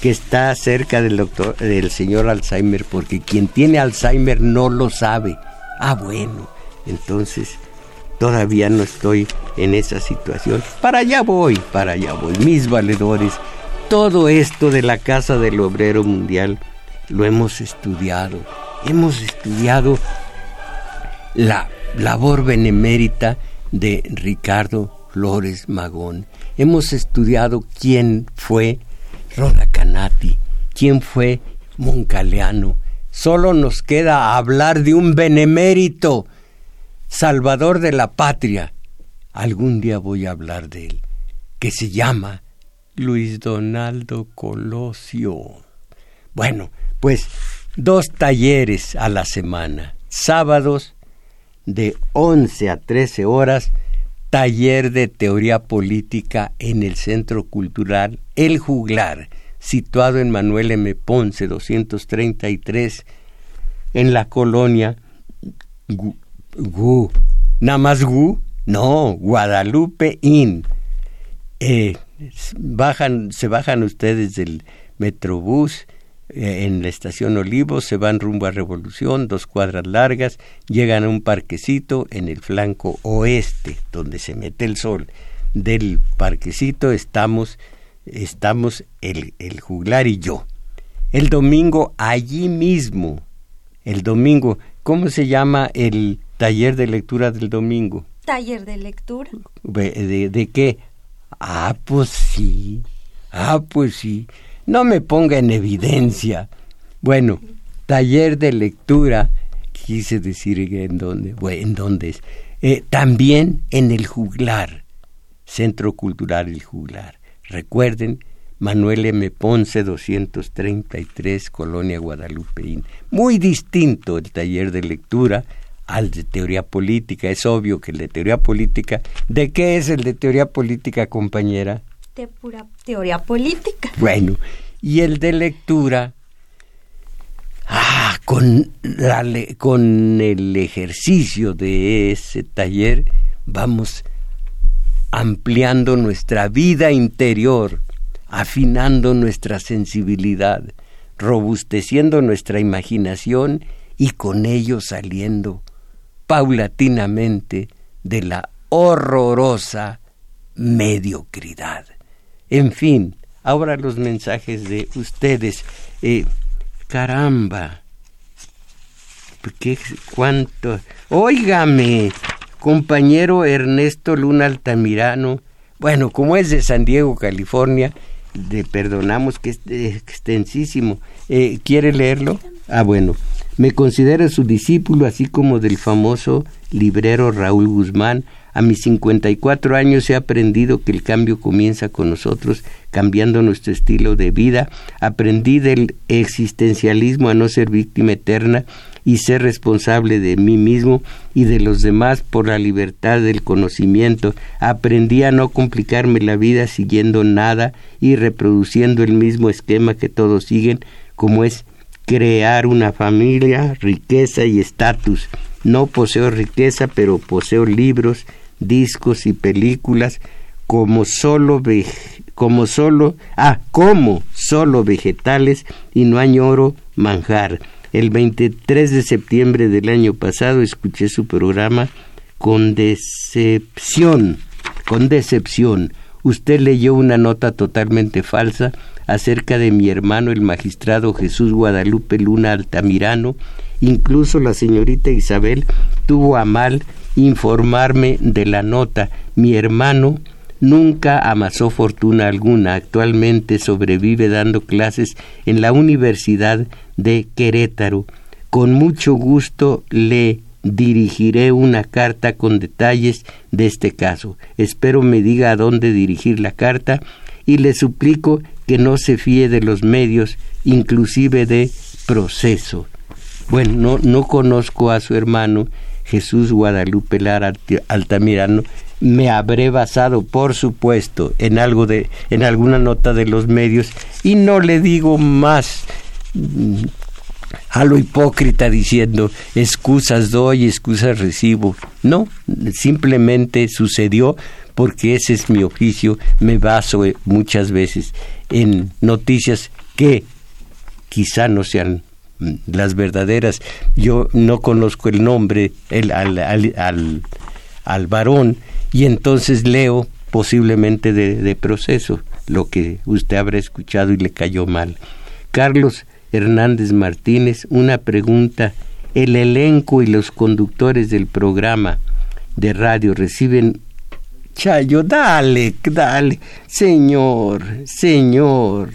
que está cerca del doctor, del señor Alzheimer, porque quien tiene Alzheimer no lo sabe. Ah, bueno, entonces todavía no estoy en esa situación. Para allá voy, para allá voy, mis valedores. Todo esto de la Casa del Obrero Mundial lo hemos estudiado. Hemos estudiado la labor benemérita de Ricardo Flores Magón. Hemos estudiado quién fue Roda Canati, quién fue Moncaleano. Solo nos queda hablar de un benemérito, salvador de la patria. Algún día voy a hablar de él, que se llama Luis Donaldo Colosio. Bueno, pues dos talleres a la semana, sábados de 11 a 13 horas, taller de teoría política en el Centro Cultural El Juglar, situado en Manuel M. Ponce 233, en la colonia Gu, nada más Gu, no, Guadalupe Inn. Eh, bajan, se bajan ustedes del Metrobús, en la estación Olivos, se van rumbo a Revolución, dos cuadras largas, llegan a un parquecito en el flanco oeste, donde se mete el sol. Del parquecito estamos, estamos el, el juglar y yo. El domingo allí mismo, el domingo, ¿cómo se llama el taller de lectura del domingo? Taller de lectura. ¿De, de qué? Ah, pues sí. Ah, pues sí no me ponga en evidencia. Bueno, taller de lectura, quise decir en dónde, bueno, en dónde es. Eh, también en el juglar, Centro Cultural El Juglar. Recuerden, Manuel M. Ponce 233, Colonia Guadalupeín. Muy distinto el taller de lectura al de teoría política. Es obvio que el de teoría política, ¿de qué es el de teoría política, compañera? De pura teoría política. Bueno, y el de lectura, ah, con, con el ejercicio de ese taller vamos ampliando nuestra vida interior, afinando nuestra sensibilidad, robusteciendo nuestra imaginación y con ello saliendo paulatinamente de la horrorosa mediocridad. En fin, ahora los mensajes de ustedes. Eh, caramba. ¿Qué, ¿Cuánto? Óigame, compañero Ernesto Luna Altamirano. Bueno, como es de San Diego, California, le perdonamos que es extensísimo. Eh, ¿Quiere leerlo? Ah, bueno. Me considero su discípulo, así como del famoso librero Raúl Guzmán. A mis 54 años he aprendido que el cambio comienza con nosotros, cambiando nuestro estilo de vida. Aprendí del existencialismo a no ser víctima eterna y ser responsable de mí mismo y de los demás por la libertad del conocimiento. Aprendí a no complicarme la vida siguiendo nada y reproduciendo el mismo esquema que todos siguen, como es crear una familia, riqueza y estatus. No poseo riqueza, pero poseo libros, discos y películas como solo como solo ah como solo vegetales y no añoro manjar el 23 de septiembre del año pasado escuché su programa con decepción, con decepción. Usted leyó una nota totalmente falsa acerca de mi hermano el magistrado Jesús Guadalupe Luna Altamirano. Incluso la señorita Isabel tuvo a mal informarme de la nota. Mi hermano nunca amasó fortuna alguna. Actualmente sobrevive dando clases en la Universidad de Querétaro. Con mucho gusto le dirigiré una carta con detalles de este caso. Espero me diga a dónde dirigir la carta y le suplico que no se fíe de los medios, inclusive de proceso. Bueno, no, no conozco a su hermano Jesús Guadalupe Lara Altamirano, me habré basado, por supuesto, en algo de, en alguna nota de los medios, y no le digo más mm, a lo hipócrita diciendo excusas doy, excusas recibo. No, simplemente sucedió porque ese es mi oficio, me baso eh, muchas veces en noticias que quizá no sean las verdaderas. Yo no conozco el nombre el, al, al, al varón y entonces leo posiblemente de, proceso lo que usted habrá escuchado y le cayó mal. Carlos Hernández Martínez, una pregunta. El elenco y los conductores del programa de radio reciben... Chayo, dale, dale. Señor, señor.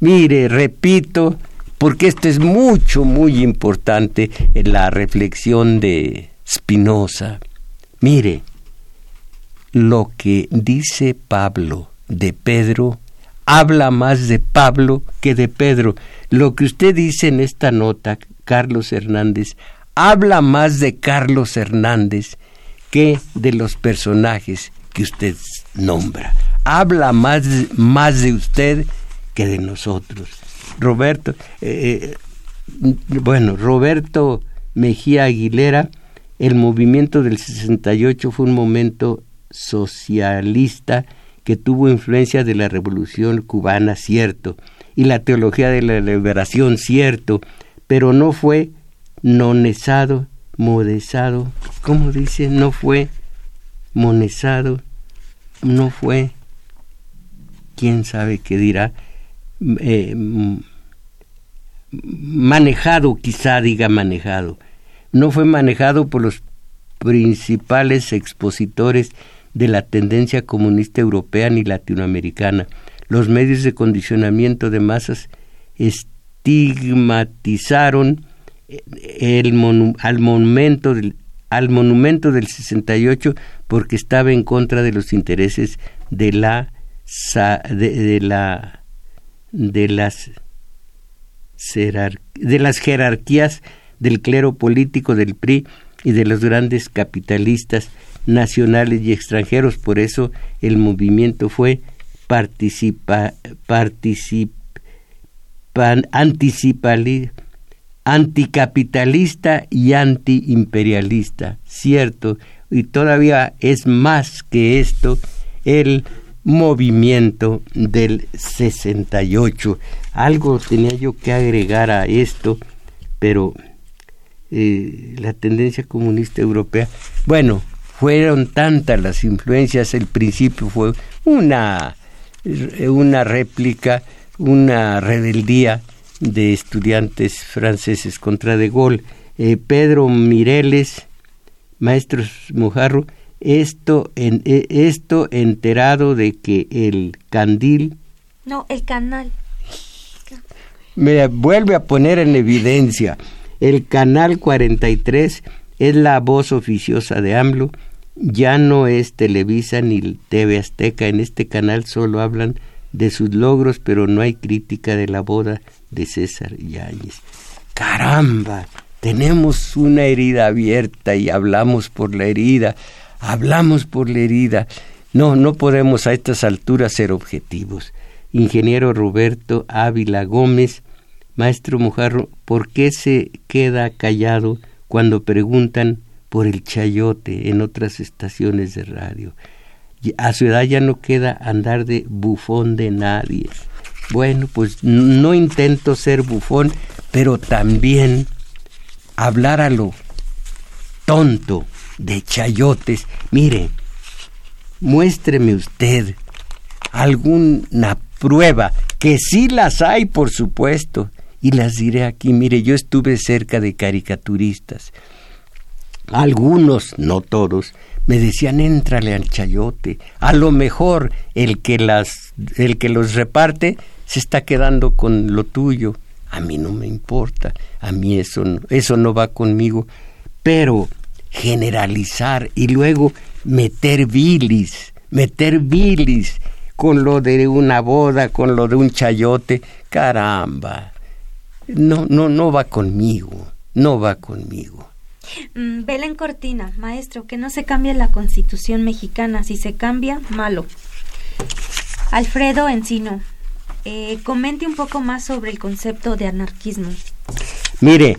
Mire, repito, porque esto es mucho, muy importante en la reflexión de Spinoza. Mire, lo que dice Pablo de Pedro habla más de Pablo que de Pedro. Lo que usted dice en esta nota, Carlos Hernández, habla más de Carlos Hernández que de los personajes que usted nombra. Habla más, más de usted que de nosotros. Roberto, eh, eh, bueno, Roberto Mejía Aguilera, el movimiento del 68 fue un momento socialista que tuvo influencia de la revolución cubana, cierto, y la teología de la liberación, cierto, pero no fue nonesado, modesado, ¿cómo dice? No fue monezado, no fue, quién sabe qué dirá, eh, manejado, quizá diga manejado, no fue manejado por los principales expositores de la tendencia comunista europea ni latinoamericana. Los medios de condicionamiento de masas estigmatizaron el al, monumento del, al monumento del 68 porque estaba en contra de los intereses de la de, la de las de las jerarquías del clero político del PRI y de los grandes capitalistas nacionales y extranjeros. Por eso el movimiento fue participa, anticapitalista y antiimperialista, cierto, y todavía es más que esto el movimiento del 68. Algo tenía yo que agregar a esto, pero eh, la tendencia comunista europea, bueno, fueron tantas las influencias, el principio fue una, una réplica, una rebeldía de estudiantes franceses contra De Gaulle. Eh, Pedro Mireles, maestros Mojarro, esto, en, eh, esto enterado de que el candil No, el canal. Me vuelve a poner en evidencia. El canal 43 es la voz oficiosa de AMLO. Ya no es Televisa ni TV Azteca. En este canal solo hablan de sus logros, pero no hay crítica de la boda de César Yáñez. Caramba, tenemos una herida abierta y hablamos por la herida, hablamos por la herida. No, no podemos a estas alturas ser objetivos. Ingeniero Roberto Ávila Gómez, maestro Mojarro, ¿por qué se queda callado cuando preguntan por el chayote en otras estaciones de radio? A su edad ya no queda andar de bufón de nadie. Bueno, pues no intento ser bufón, pero también hablar a lo tonto de chayotes. Mire, muéstreme usted alguna prueba, que sí las hay, por supuesto, y las diré aquí. Mire, yo estuve cerca de caricaturistas. Algunos, no todos, me decían, éntrale al chayote. A lo mejor el que, las, el que los reparte se está quedando con lo tuyo. A mí no me importa, a mí eso no, eso no va conmigo. Pero generalizar y luego meter bilis, meter bilis con lo de una boda, con lo de un chayote, caramba. No, no, no va conmigo, no va conmigo. Mm, Belén Cortina, maestro, que no se cambie la constitución mexicana. Si se cambia, malo. Alfredo Encino, eh, comente un poco más sobre el concepto de anarquismo. Mire,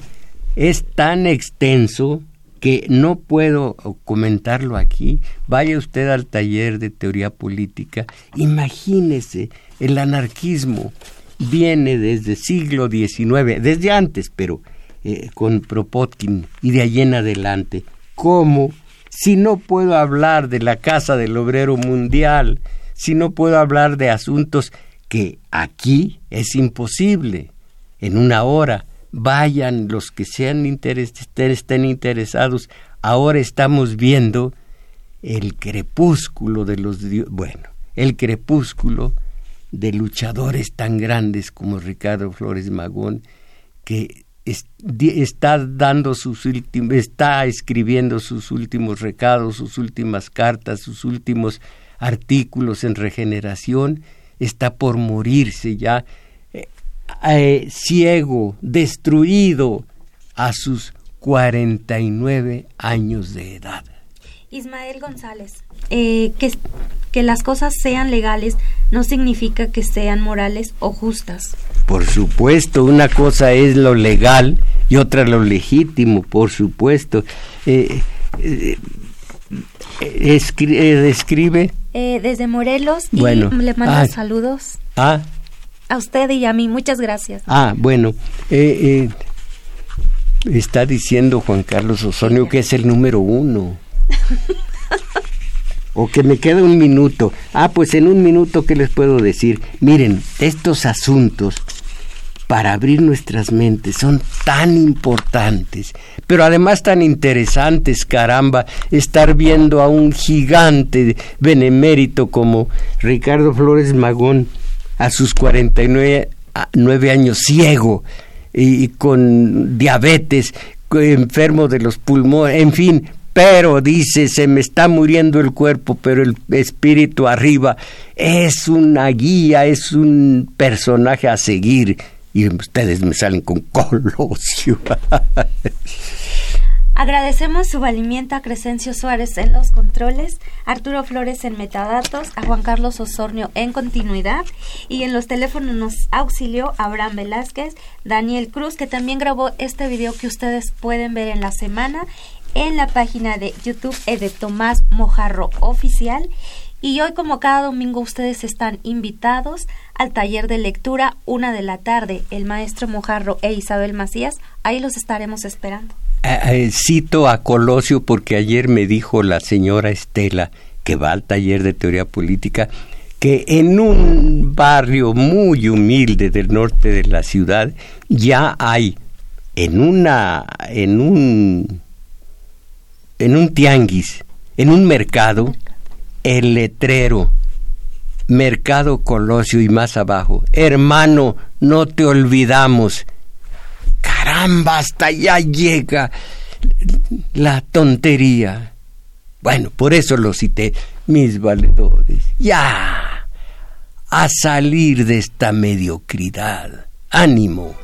es tan extenso que no puedo comentarlo aquí. Vaya usted al taller de teoría política. Imagínese, el anarquismo viene desde siglo XIX, desde antes, pero eh, con Propotkin y de ahí en adelante. ¿Cómo? Si no puedo hablar de la Casa del Obrero Mundial, si no puedo hablar de asuntos que aquí es imposible, en una hora, vayan los que sean estén interesados. Ahora estamos viendo el crepúsculo de los bueno, el crepúsculo de luchadores tan grandes como Ricardo Flores Magón que está dando sus está escribiendo sus últimos recados, sus últimas cartas, sus últimos artículos en regeneración, está por morirse ya eh, ciego, destruido a sus 49 años de edad. Ismael González, eh, que, que las cosas sean legales no significa que sean morales o justas. Por supuesto, una cosa es lo legal y otra lo legítimo, por supuesto. Eh, eh, escribe. desde Morelos y le mando ah. saludos. Ah. A usted y a mí, muchas gracias. Ah, bueno. está diciendo Juan Carlos Osorio que es el número uno. o que me queda un minuto. Ah, pues en un minuto, ¿qué les puedo decir? Miren, estos asuntos para abrir nuestras mentes son tan importantes, pero además tan interesantes, caramba, estar viendo a un gigante benemérito como Ricardo Flores Magón a sus 49 nueve años ciego y con diabetes, enfermo de los pulmones, en fin, pero dice, se me está muriendo el cuerpo, pero el espíritu arriba es una guía, es un personaje a seguir. Y ustedes me salen con Colosio. Agradecemos su valimiento a Crescencio Suárez en los controles, Arturo Flores en metadatos, a Juan Carlos Osornio en continuidad y en los teléfonos nos auxilió Abraham Velázquez, Daniel Cruz, que también grabó este video que ustedes pueden ver en la semana en la página de YouTube de Tomás Mojarro Oficial. Y hoy, como cada domingo, ustedes están invitados al taller de lectura, una de la tarde. El maestro Mojarro e Isabel Macías, ahí los estaremos esperando. Cito a Colosio porque ayer me dijo la señora Estela, que va al taller de teoría política, que en un barrio muy humilde del norte de la ciudad ya hay en una en un en un tianguis, en un mercado, el letrero Mercado Colosio y más abajo. Hermano, no te olvidamos. Hasta allá llega la tontería. Bueno, por eso lo cité, mis valedores. Ya, a salir de esta mediocridad. Ánimo.